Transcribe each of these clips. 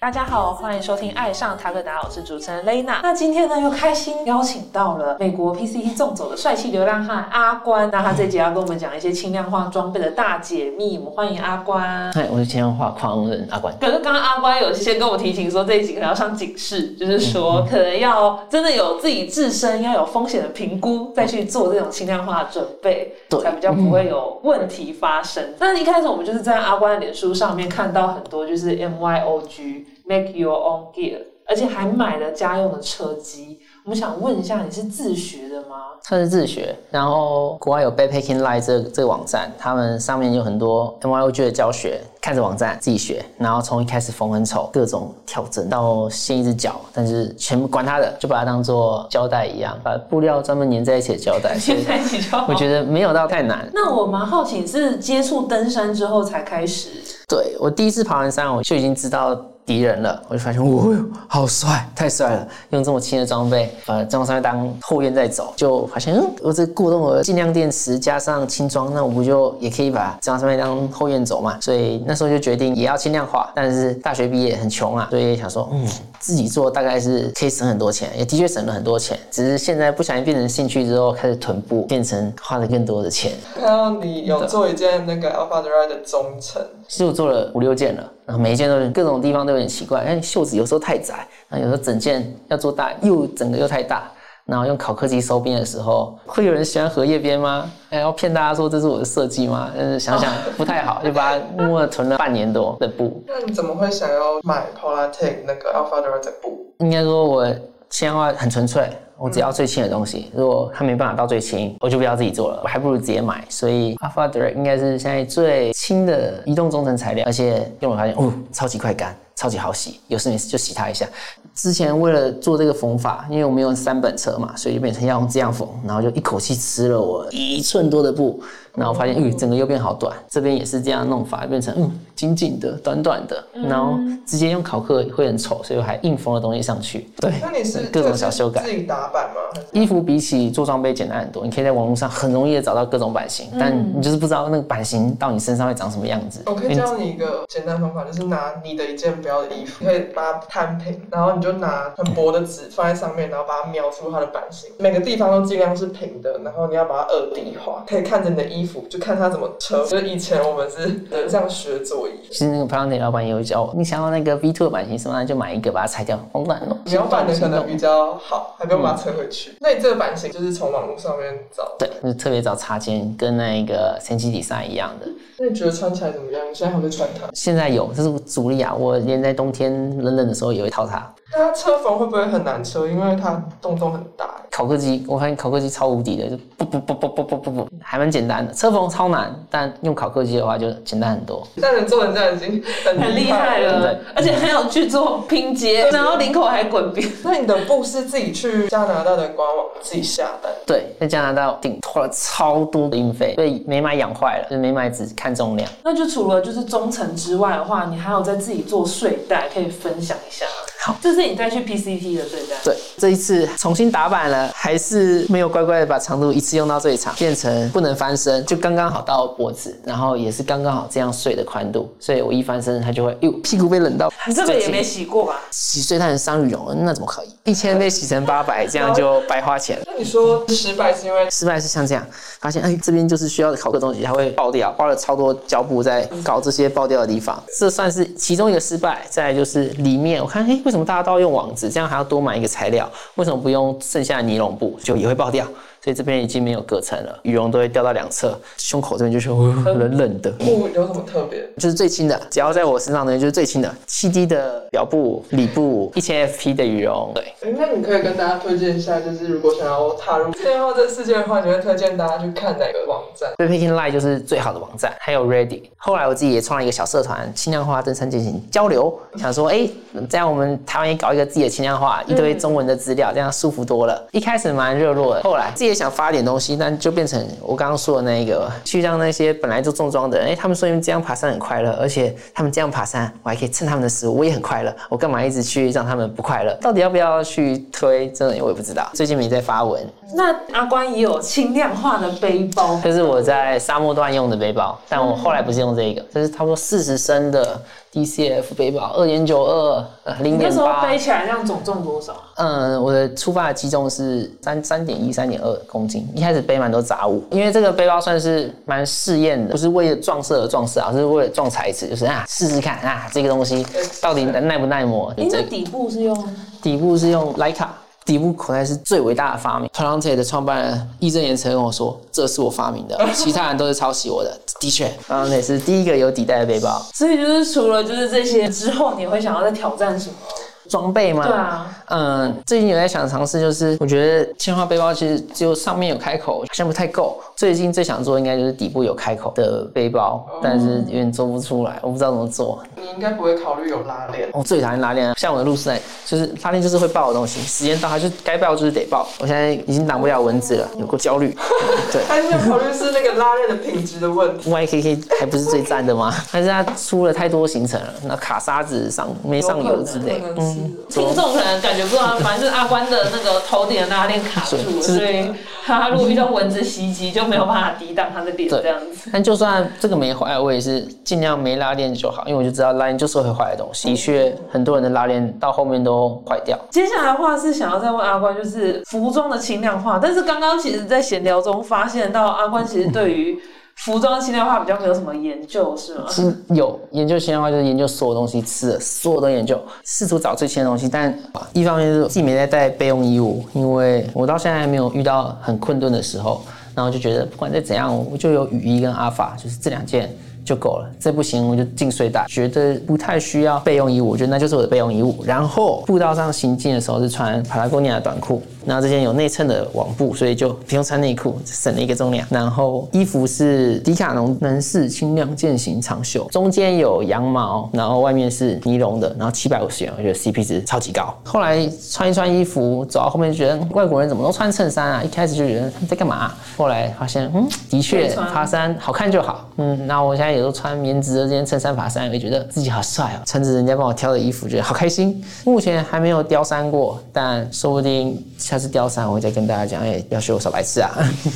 大家好，欢迎收听《爱上塔克达》，我是主持人 Lena。那今天呢，又开心邀请到了美国 PCT 纵走的帅气流浪汉阿关。那他这集要跟我们讲一些轻量化装备的大解密。我们欢迎阿关。嗨，我是轻量化狂人阿关。可是刚刚阿关有先跟我提醒说，这一集可能要上警示，就是说可能要真的有自己自身要有风险的评估，再去做这种轻量化的准备，才比较不会有问题发生。那一开始我们就是在阿关的脸书上面看到很多就是 MYOG Make Your Own Gear，而且还买了家用的车机。我们想问一下，你是自学的吗？算是自学，然后国外有 Backpacking Live 这个这个网站，他们上面有很多 MYOG 的教学，看着网站自己学，然后从一开始缝很丑，各种调整到线一只脚，但是全部管他的，就把它当做胶带一样，把布料专门粘在一起的胶带，粘在一起就好我觉得没有到太难。那我蛮好奇，是接触登山之后才开始？对我第一次爬完山，我就已经知道敌人了，我就发现，哦哟，好帅，太帅了！用这么轻的装备，把装上面当后院在走，就发现，嗯，我这过动的尽量电池加上轻装，那我不就也可以把装上面当后院走嘛？所以那时候就决定也要轻量化，但是大学毕业很穷啊，所以想说，嗯，自己做大概是可以省很多钱，也的确省了很多钱，只是现在不小心变成兴趣之后，开始囤布，变成花了更多的钱。看到你有做一件那个 Alpha Drive 的中层，其实我做了五六件了，然后每一件都是各种地方都有点奇怪，哎，袖子有时候太窄，那有时候整件要做大，又整个又太大。然后用烤客机收边的时候，会有人喜欢荷叶边吗？哎，要骗大家说这是我的设计吗？但是想想不太好，就把它默默地囤了半年多的布。那你怎么会想要买 Polartec 那个 Alpha 的布？应该说我轻量化很纯粹，我只要最轻的东西。如果它没办法到最轻，我就不要自己做了，我还不如直接买。所以 Alpha Direct 应该是现在最轻的移动中层材料，而且用了发现，哦，超级快干，超级好洗，有事没事就洗它一下。之前为了做这个缝法，因为我们用三本车嘛，所以就变成要用这样缝，然后就一口气吃了我一寸多的布，然后发现，嗯，整个又变好短。这边也是这样弄法，变成嗯紧紧的、短短的，然后直接用考克会很丑，所以我还硬缝了东西上去。对，那你是各种小修改自。己打版吗？衣服比起做装备简单很多，你可以在网络上很容易的找到各种版型，但你就是不知道那个版型到你身上会长什么样子。我可以教你一个简单方法，就是拿你的一件不要的衣服，你可以把它摊平，然后你就拿很薄的纸放在上面，然后把它描出它的版型，每个地方都尽量是平的，然后你要把它二 D 化，可以看着你的衣服，就看它怎么扯。就是以前我们是人上学作业，其实那个 p l a n t 老板也有教我，你想要那个 V two 的版型什么，那就买一个把它裁掉，好难哦。描版的可能比较好，还不用把它扯回去。那你这个版型就是从网络上面找的？对，就是特别找插件，跟那个前期底赛一样的。那你觉得穿起来怎么样？你现在还会穿它？现在有，这是主力啊！我连在冬天冷冷的时候也会套它。那它车缝会不会很难车？因为它洞洞很大。考克机，我发现考克机超无敌的，就不不不不不不不不，还蛮简单的。车缝超难，但用考克机的话就简单很多。但能做成这样已经很很厉害了。对，而且还有去做拼接，然后领口还滚边。那你的布是自己去加拿大的官网自己下单？对，在加拿大顶花了超多的运费，所以没买养坏了，就是没买只看重量。那就除了就是中层之外的话，你还有在自己做睡袋，可以分享一下。好，这是你再去 PCT 的睡袋。对，这一次重新打版了，还是没有乖乖的把长度一次用到最长，变成不能翻身，就刚刚好到脖子，然后也是刚刚好这样睡的宽度，所以我一翻身，它就会哟屁股被冷到这个也没洗过吧？洗睡袋很伤羽绒，那怎么可以？一千被洗成八百，这样就白花钱了。那你说失败是因为失败是像这样，发现哎这边就是需要烤个东西，它会爆掉，花了超多胶布在搞这些爆掉的地方，这算是其中一个失败。再来就是里面，我看哎为为什么大家都要用网子，这样还要多买一个材料，为什么不用剩下的尼龙布，就也会爆掉。所以这边已经没有隔层了，羽绒都会掉到两侧，胸口这边就是哦冷冷的。布有什么特别？就是最轻的，只要在我身上的就是最轻的，七 D 的表布、里布，一千 FP 的羽绒，对。哎，那你可以跟大家推荐一下，就是如果想要踏入电话这世界的话，你会推荐大家去看哪个网站？Backpacking Live 就是最好的网站，还有 Ready。后来我自己也创了一个小社团，轻量化登山进行交流，想说，哎、这样我们台湾也搞一个自己的轻量化，一堆中文的资料，这样舒服多了。一开始蛮热络的，后来自己的也想发点东西，但就变成我刚刚说的那一个，去让那些本来就重装的人，哎、他们说因为这样爬山很快乐，而且他们这样爬山，我还可以蹭他们的食物，我也很快乐，我干嘛一直去让他们不快乐？到底要不要去推？真的我也不知道。最近没在发文，那阿关也有轻量化的背包，这是我在沙漠段用的背包，但我后来不是用这个，这是差不多四十升的 DCF 背包，二点九二，呃，零你那时候点八。背起来这样总重多少？嗯，我的出发的体重是三三点一、三点二公斤。一开始背蛮多杂物，因为这个背包算是蛮试验的，不是为了撞色而撞色啊，是为了撞材质，就是啊试试看啊这个东西到底耐不耐磨。哎，这底部是用底部是用徕卡。底部口袋是最伟大的发明。Palante 的创办人义正言辞跟我说：“这是我发明的，其他人都是抄袭我的。”的确，Palante 是第一个有底袋的背包。所以就是除了就是这些之后，你会想要再挑战什么？装备吗？对啊，嗯，最近有在想尝试，就是我觉得铅化背包其实只有上面有开口，好像不太够。最近最想做应该就是底部有开口的背包，但是有点做不出来，我不知道怎么做。你应该不会考虑有拉链。我最讨厌拉链了，像我的路赛，就是拉链就是会爆的东西，时间到它就该爆就是得爆。我现在已经挡不了蚊子了，有过焦虑。对。还是要考虑是那个拉链的品质的问题。YKK 还不是最赞的吗？但是它出了太多行程了，那卡沙子上没上油之类，嗯，听众可能感觉不知道，反正就是阿关的那个头顶的拉链卡住了，所以他如果遇到蚊子袭击，就没有办法抵挡他的脸这样子。但就算这个没坏，我也是尽量没拉链就好，因为我就知道拉链就是会坏的东西。的确，很多人的拉链到后面都坏掉。接下来的话是想要再问阿关，就是服装的轻量化，但是刚刚其实在闲聊中发现到阿关其实对于服装轻量化比较没有什么研究，是吗？是有研究现代化，就是研究所有东西吃的，所有都研究，试图找最新的东西。但一方面是自己没在带备用衣物，因为我到现在还没有遇到很困顿的时候，然后就觉得不管再怎样，我就有雨衣跟阿法，就是这两件。就够了，这不行我就进睡袋，觉得不太需要备用衣物，我觉得那就是我的备用衣物。然后步道上行进的时候是穿帕拉贡尼亚短裤，然后这件有内衬的网布，所以就不用穿内裤，省了一个重量。然后衣服是迪卡侬男士轻量健行长袖，中间有羊毛，然后外面是尼龙的，然后七百五十元，我觉得 CP 值超级高。后来穿一穿衣服，走到后面就觉得外国人怎么都穿衬衫啊？一开始就觉得你在干嘛、后来发现，嗯，的确爬山好看就好。嗯，那我现在也都穿棉质的这件衬衫爬山，也觉得自己好帅哦，穿着人家帮我挑的衣服，觉得好开心。目前还没有貂山过，但说不定下次貂山我会再跟大家讲，哎、要学我小白痴啊。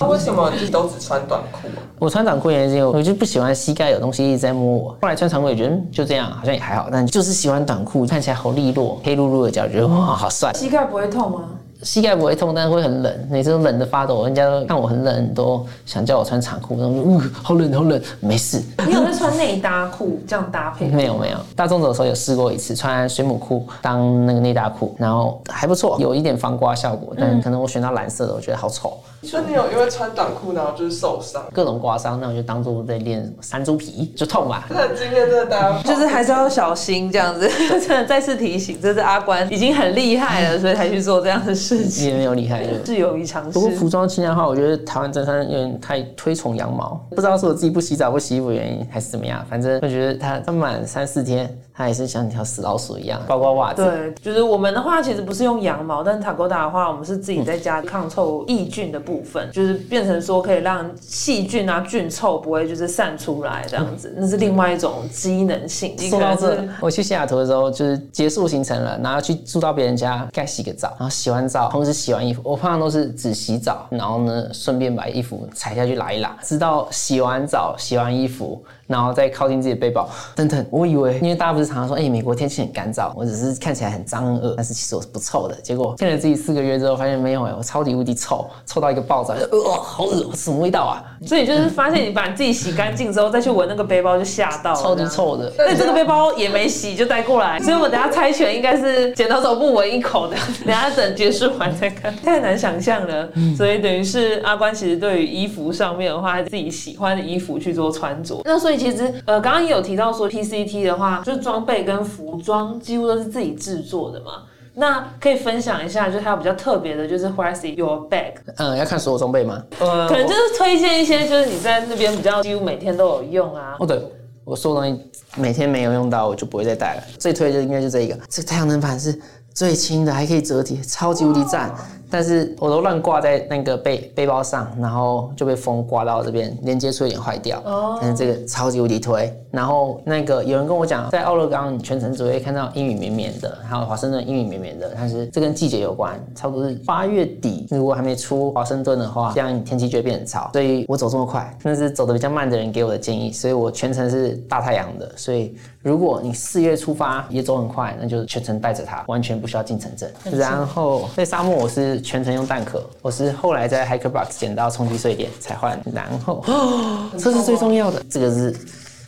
那为什么你都只穿短裤啊？我穿短裤原因是因为我就不喜欢膝盖有东西一直在摸我。后来穿长裤也觉得嗯就这样，好像也还好，但就是喜欢短裤，看起来好利落，黑噜噜的脚，觉得哇好帅。膝盖不会痛吗？膝盖不会痛，但是会很冷，每次都冷得发抖。人家都看我很冷，都想叫我穿长裤，然后就嗯好冷好冷，没事。你有在穿内搭裤这样搭配？没有没有，大众走的时候有试过一次，穿水母裤当那个内搭裤，然后还不错，有一点防刮效果，但可能我选到蓝色的，我觉得好丑，那你有因为穿短裤然后就是受伤？各种刮伤，那我就当做在练什么山猪皮，就痛吧。真的很惊艳，真的大家就是还是要小心这样子，真的再次提醒，这是阿关已经很厉害了，所以才去做这样的事情，也没有厉害，的是有于尝试不。过服装轻量化，我觉得台湾真山有点太推崇羊毛，不知道是我自己不洗澡不洗衣服的原因，还是怎么样。反正我觉得它它满三四天，它还是像条死老鼠一样，包括袜子。对，就是我们的话，其实不是用羊毛，但是塔 a 达的话，我们是自己在家抗臭抑菌的部分，就是变成说可以让细菌啊、菌臭不会就是散出来这样子，那是另外一种机能性。说到这我去西雅图的时候，就是结束行程了，然后去住到别人家，该洗个澡，然后洗完澡，同时洗完衣服。我通常都是只洗澡，然后呢，顺便把衣服踩下去拉一拉，直到洗完澡、洗完衣服，然后再靠近自己的背包。等等，我以为，因为大家不是常常说，哎、美国天气很干燥，我只是看起来很脏很恶，但是其实我是不臭的。结果骗了自己四个月之后，发现没有哎、我超级无敌臭，臭到一个爆炸，呃，好恶，什么味道啊？所以就是发现你把你自己洗干净之后，再去闻那个背包就吓到了，超级。臭的。那这个背包也没洗就带过来，所以我等下猜拳应该是剪刀手不闻一口的，等下等结束完再看，太难想象了。所以等于是阿关其实对于衣服上面的话，他自己喜欢的衣服去做穿着。那所以其实呃，刚刚也有提到说 PCT 的话，就是装备跟服装几乎都是自己制作的嘛。那可以分享一下，就是还有比较特别的，就是 Where's your bag？嗯，要看所有装备吗？呃可能就是推荐一些，就是你在那边比较几乎每天都有用啊。哦，对，我所有东西每天没有用到，我就不会再带了。最推的应该就这一个，这个太阳能板是最轻的，还可以折叠，超级无敌赞。但是我都乱挂在那个背背包上，然后就被风刮到这边，连接处有点坏掉。哦但是这个超级无敌推。然后那个有人跟我讲，在奥勒冈你全程只会看到阴雨绵绵的，还有华盛顿阴雨绵绵的，但是这跟季节有关，差不多是八月底，如果还没出华盛顿的话，这样天气就会变很潮。所以我走这么快，那是走的比较慢的人给我的建议，所以我全程是大太阳的。所以如果你四月出发也走很快，那就全程带着它，完全不需要进城镇。然后在沙漠我是全程用蛋壳，我是后来在 Hiker Box 捡到冲击碎点才换。然后 这是最重要的，这个是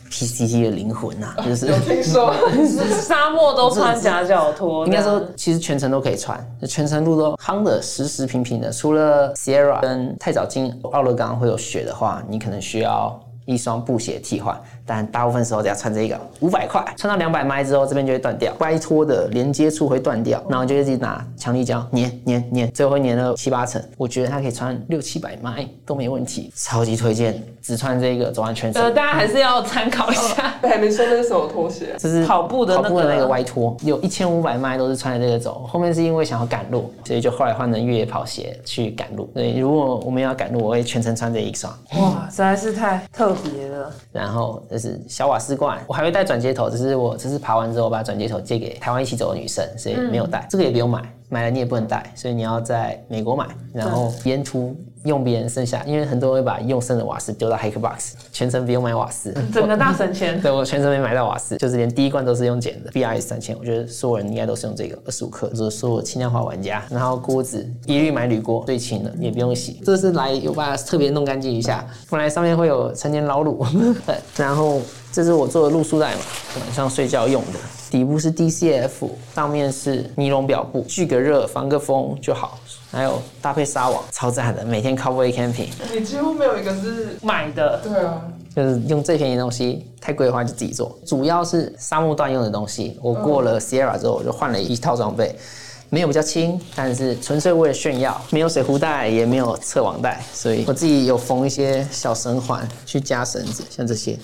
PCT 的灵魂呐、就是。有听说，沙漠都穿夹脚拖，应该说，其实全程都可以穿，全程路都夯的实实平平的。除了 Sierra 跟太早进奥勒冈会有雪的话，你可能需要一双布鞋替换，但大部分时候只要穿这个，五百块，穿到两百迈之后，这边就会断掉，掰脱的连接处会断掉，然后就自己拿强力胶粘粘粘，最后会粘了七八层。我觉得它可以穿六七百迈都没问题，超级推荐，只穿这个走完全程。呃，大家还是要参考一下。还没说那是什么拖鞋，就是跑步的那个跑步的那个歪拖，有一千五百迈都是穿着这个走。后面是因为想要赶路，所以就后来换成越野跑鞋去赶路。所以如果我们要赶路，我会全程穿这一双。哇，实在是太特别了。然后就是小瓦斯罐，我还会带转接头，只是我这次爬完之后把转接头借给台湾一起走的女生，所以没有带。这个也不用买，买了你也不能带，所以你要在美国买，然后沿途用别人剩下，因为很多人会把用剩的瓦斯丢到 Hiker Box，全程不用买瓦斯。整个大省钱。对我全程没买到瓦斯，就是连第一罐都是用捡的。BRS 三千，我觉得所有人应该都是用这个二十五克，就是所有轻量化玩家。然后锅子一律买铝锅，最轻的，也不用洗。这是来有把它特别弄干净一下，本来上面会有成年老卤。然后这是我做的露宿袋嘛，晚上睡觉用的。底部是 DCF，上面是尼龙表布，聚个热，防个风就好。还有搭配纱网，超赞的，每天 cowboy camping。你几乎没有一个是，买的，对啊，就是用最便宜的东西，太贵的话就自己做。主要是沙漠段用的东西，我过了 Sierra 之后，我就换了一套装备，没有比较轻，但是纯粹为了炫耀，没有水壶带，也没有侧网带，所以我自己有缝一些小绳环去加绳子，像这些，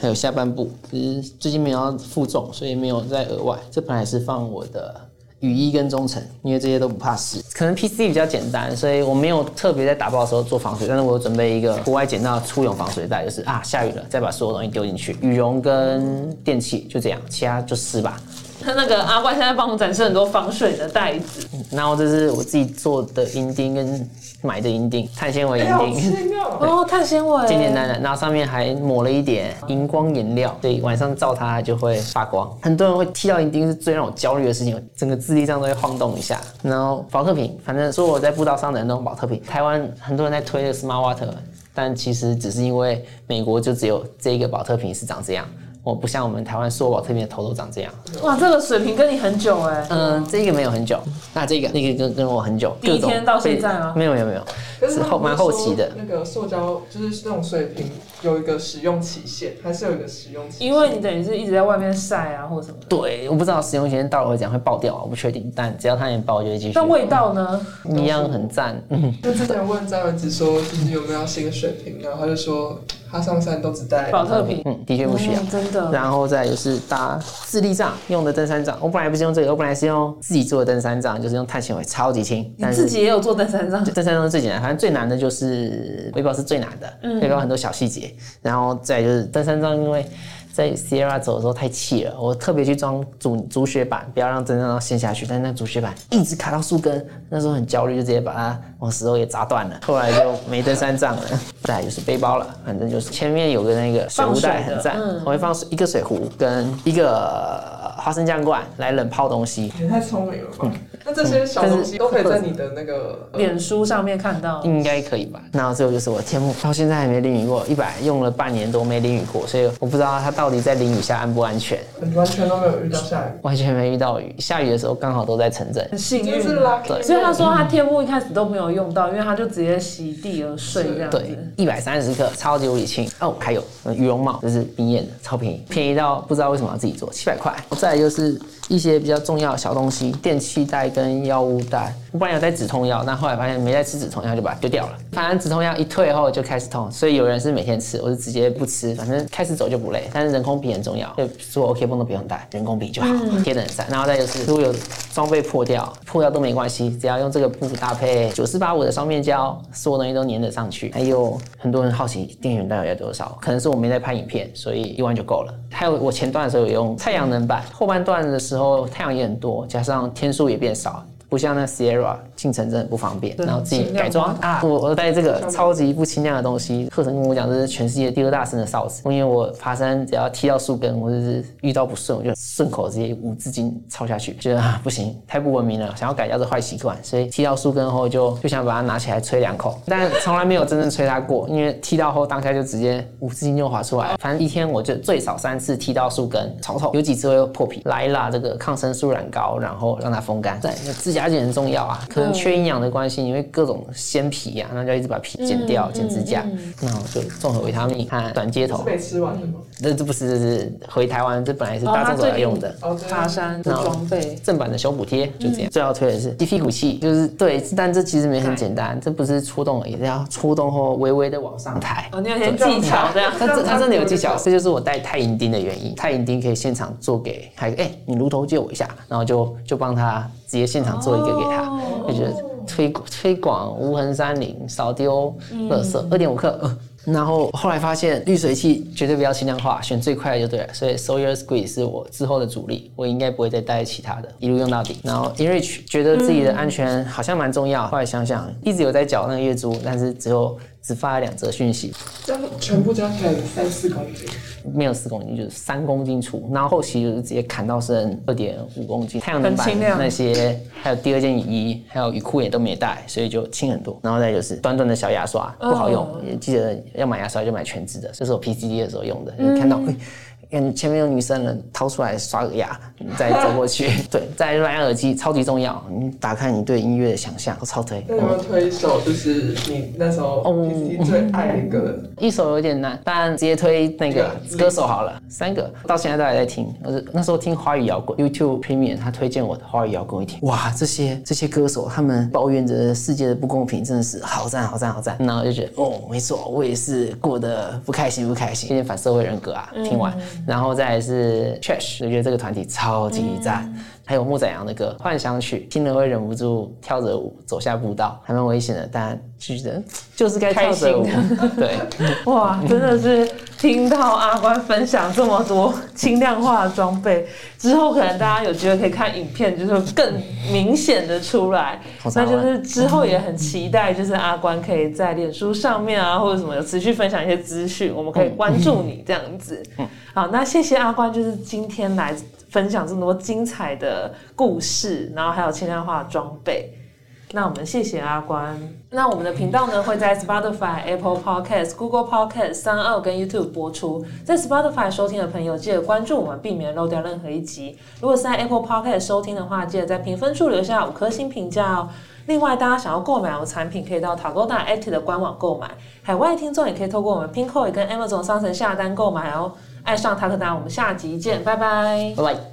还有下半部，只是最近没有要负重，所以没有再额外。这本来是放我的。雨衣跟中层，因为这些都不怕湿。可能 PC 比较简单，所以我没有特别在打包的时候做防水，但是我准备一个国外捡到的初泳防水袋，就是啊下雨了再把所有东西丢进去，羽绒跟电器就这样，其他就湿吧。他那个阿怪现在帮我们展示很多防水的袋子，然后这是我自己做的银钉跟买的银钉，碳纤维银钉。哦，哦，碳纤维，简简单单，然后上面还抹了一点荧光颜料，所以晚上照它就会发光。很多人会踢到银钉是最让我焦虑的事情，整个智力上都会晃动一下。然后保特瓶，反正说我在步道上的人都用保特瓶。台湾很多人在推的 Smart Water，但其实只是因为美国就只有这个保特瓶是长这样。我不像我们台湾所有保特别的头都长这样，哇，这个水平跟你很久哎，嗯、这个没有很久，那这个那个跟跟我很久，第一天到现在吗？没有没有没有，可是是后蛮后期的。那个塑胶就是那种水瓶有一个使用期限，还是有一个使用期限？因为你等于是一直在外面晒啊，或者什么的。对，我不知道使用期限到了会怎样会爆掉，我不确定，但只要它能爆，我就会继续那。味道呢？一样很赞，嗯，就之前问张文子说，就是有没有新的水瓶，然后他就说他上山都只带保特瓶，嗯，的确不需要。嗯真的。然后再就是搭自立杖用的登山杖，我本来不是用这个，我本来是用自己做的登山杖，就是用碳纤维，超级轻。但是自己也有做登山杖，登山杖是最简单，反正最难的就是背包是最难的，背包很多小细节，然后再就是登山杖，因为在 Sierra 走的时候太气了，我特别去装主主雪板，不要让登山杖陷下去，但是那主雪板一直卡到树根，那时候很焦虑，就直接把它往石头给砸断了，后来就没登山杖了。再来就是背包了，反正就是前面有个那个水壶袋很赞，嗯我会放一个水壶跟一个花生酱罐来冷泡东西，你太聪明了吧？那这些小东西都可以在你的那个呃脸书上面看到。应该可以吧？然后最后就是我的天幕，到现在还没淋雨过，一百用了半年多没淋雨过，所以我不知道它到底在淋雨下安不安全，完全都没有遇到下雨，完全没遇到雨，下雨的时候刚好都在城镇。很幸运真是，lucky。对所以他说他天幕一开始都没有用到，因为他就直接席地而睡这样子。对，一百三十克，超级无敌轻哦。还有呃羽绒帽，这是冰燕的，超便宜，便宜到不知道为什么要自己做，七百块。再就是一些比较重要的小东西，电器袋跟药物袋。我本来有带止痛药，但后来发现没在吃止痛药，就把它丢掉了。反正止痛药一退后就开始痛，所以有人是每天吃，我是直接不吃，反正开始走就不累。但是人工皮很重要，就所有 OK 绷都不用带，人工皮就好，贴得很散。然后再就是如果有装备破掉，破掉都没关系，只要用这个布搭配九四八五的双面胶，所有东西都粘得上去。还有很多人好奇电源带要多少，可能是我没在拍影片，所以一万就够了。还有我前段的时候有用太阳能板，后半段的时候太阳也很多，加上天数也变少。不像那 Sierra 进城真的很不方便，然后自己改装啊，我我带这个超级不轻量的东西，课程跟我讲这是全世界第二大声的哨子，因为我爬山只要踢到树根或者是遇到不顺，我就顺口直接五字经抄下去，觉得啊不行，太不文明了，想要改掉这坏习惯，所以踢到树根后就就想把它拿起来吹两口，但从来没有真正吹它过，因为踢到后当下就直接五字经就滑出来，反正一天我就最少三次踢到树根，超痛，有几次会破皮，来啦这个抗生素染膏，然后让它风干，对，指甲剪很重要啊。可能缺营养的关系，因为各种鲜皮呀，那就一直把皮剪掉，剪指甲，那我就综合维他命和短接头。被吃完的吗？这这不是，这是回台湾，这本来是大众都要用的。哦，爬山的装备，正版的小补贴就这样。最要推的是低屁股器，就是对，但这其实没很简单，这不是戳动而已，要戳动后微微的往上抬。哦，你有些技巧这样。它这它真的有技巧，这就是我带太银钉的原因。太银钉可以现场做给还哎，你炉头借我一下，然后就就帮他直接现场做一个给他。就觉得推推广无痕山林，少丢垃圾，二点五克。然后后来发现滤水器绝对不要轻量化，选最快的就对了。所以 Sawyer Squeeze 是我之后的主力，我应该不会再带其他的，一路用到底。然后 Enrich 觉得自己的安全好像蛮重要，后来想想一直有在缴那个月租，但是只有只发了两则讯息，这样全部加起来三四公斤。没有四公斤，就是三公斤出，然后后期就是直接砍到剩二点五公斤。太阳能板那些，还有第二件雨衣，还有雨裤也都没带，所以就轻很多。然后再就是短短的小牙刷不好用，也记得要买牙刷就买全脂的，这是我 PCD 的时候用的，看到。看前面有女生了，掏出来刷个牙，再走过去。对，再蓝牙耳机超级重要，你打开你对音乐的想象，超推。有没有推一首就是你那时候最爱的歌？一首有点难，但直接推那个歌手好了。三个到现在都还在听，我是那时候听华语摇滚，YouTube Premium 他推荐我的华语摇滚一听，哇，这些这些歌手他们抱怨着世界的不公平，真的是好赞好赞好赞。然后就觉得哦，没错，我也是过得不开心不开心，有点反社会人格啊。听完。然后再是 Trash，我觉得这个团体超级赞。还有木仔阳的歌《幻想曲》，听了会忍不住跳着舞走下步道，还蛮危险的，但就觉得 就是该跳着舞。对，哇，真的是听到阿关分享这么多轻量化的装备之后，可能大家有机会可以看影片，就是更明显的出来。那就是之后也很期待，就是阿关可以在脸书上面啊，或者什么有持续分享一些资讯，我们可以关注你这样子。好，那谢谢阿关，就是今天来。分享这么多精彩的故事，然后还有轻量化装备。那我们谢谢阿关。那我们的频道呢会在 Spotify、Apple Podcast、Google Podcast、三二跟 YouTube 播出。在 Spotify 收听的朋友，记得关注我们，避免漏掉任何一集。如果是在 Apple Podcast 收听的话，记得在评分处留下五颗星评价哦。另外，大家想要购买我们产品，可以到塔高达 Active 的官网购买。海外听众也可以透过我们 Pinkoi 跟 Amazon 商城下单购买哦。爱上塔克达，我们下集见，拜拜，拜拜。